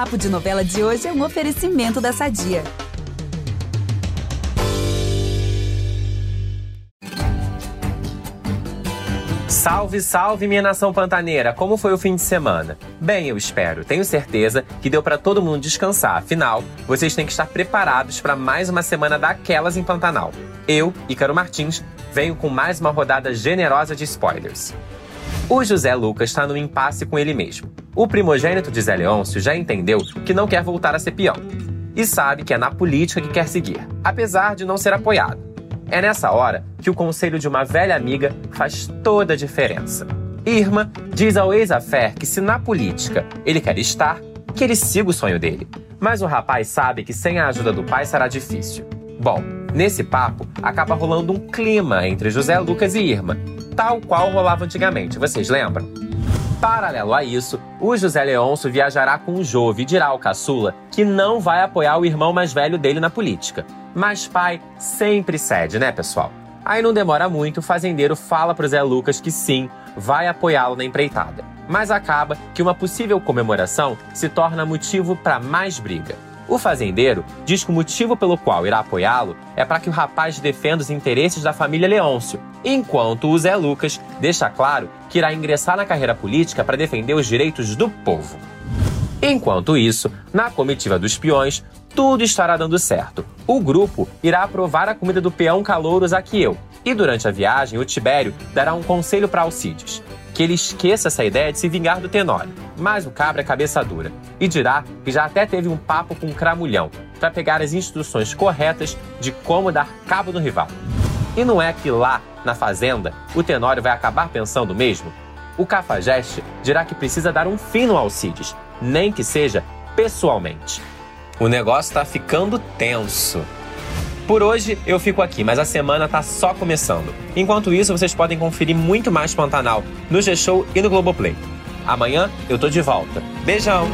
Papo de Novela de hoje é um oferecimento da Sadia. Salve, salve, minha nação pantaneira! Como foi o fim de semana? Bem, eu espero. Tenho certeza que deu para todo mundo descansar. Afinal, vocês têm que estar preparados para mais uma semana daquelas em Pantanal. Eu, Ícaro Martins, venho com mais uma rodada generosa de spoilers. O José Lucas está no impasse com ele mesmo. O primogênito de Zé Leôncio já entendeu que não quer voltar a ser peão. E sabe que é na política que quer seguir, apesar de não ser apoiado. É nessa hora que o conselho de uma velha amiga faz toda a diferença. Irma diz ao ex-affair que se na política ele quer estar, que ele siga o sonho dele. Mas o rapaz sabe que sem a ajuda do pai será difícil. Bom, nesse papo acaba rolando um clima entre José Lucas e Irma, tal qual rolava antigamente, vocês lembram? Paralelo a isso, o José Leôncio viajará com o Jove e dirá ao caçula que não vai apoiar o irmão mais velho dele na política. Mas pai sempre cede, né, pessoal? Aí não demora muito, o fazendeiro fala pro Zé Lucas que sim, vai apoiá-lo na empreitada. Mas acaba que uma possível comemoração se torna motivo para mais briga. O fazendeiro diz que o motivo pelo qual irá apoiá-lo é para que o rapaz defenda os interesses da família Leôncio, enquanto o Zé Lucas deixa claro que irá ingressar na carreira política para defender os direitos do povo. Enquanto isso, na comitiva dos peões, tudo estará dando certo. O grupo irá aprovar a comida do peão Calouro Zaqueu, e durante a viagem, o Tibério dará um conselho para Alcides que ele esqueça essa ideia de se vingar do Tenório. Mas o cabra é cabeça dura e dirá que já até teve um papo com o Cramulhão para pegar as instruções corretas de como dar cabo no rival. E não é que lá, na fazenda, o Tenório vai acabar pensando mesmo? O Cafajeste dirá que precisa dar um fim no Alcides, nem que seja pessoalmente. O negócio tá ficando tenso. Por hoje eu fico aqui, mas a semana tá só começando. Enquanto isso, vocês podem conferir muito mais Pantanal no G-Show e no Globoplay. Amanhã eu tô de volta. Beijão!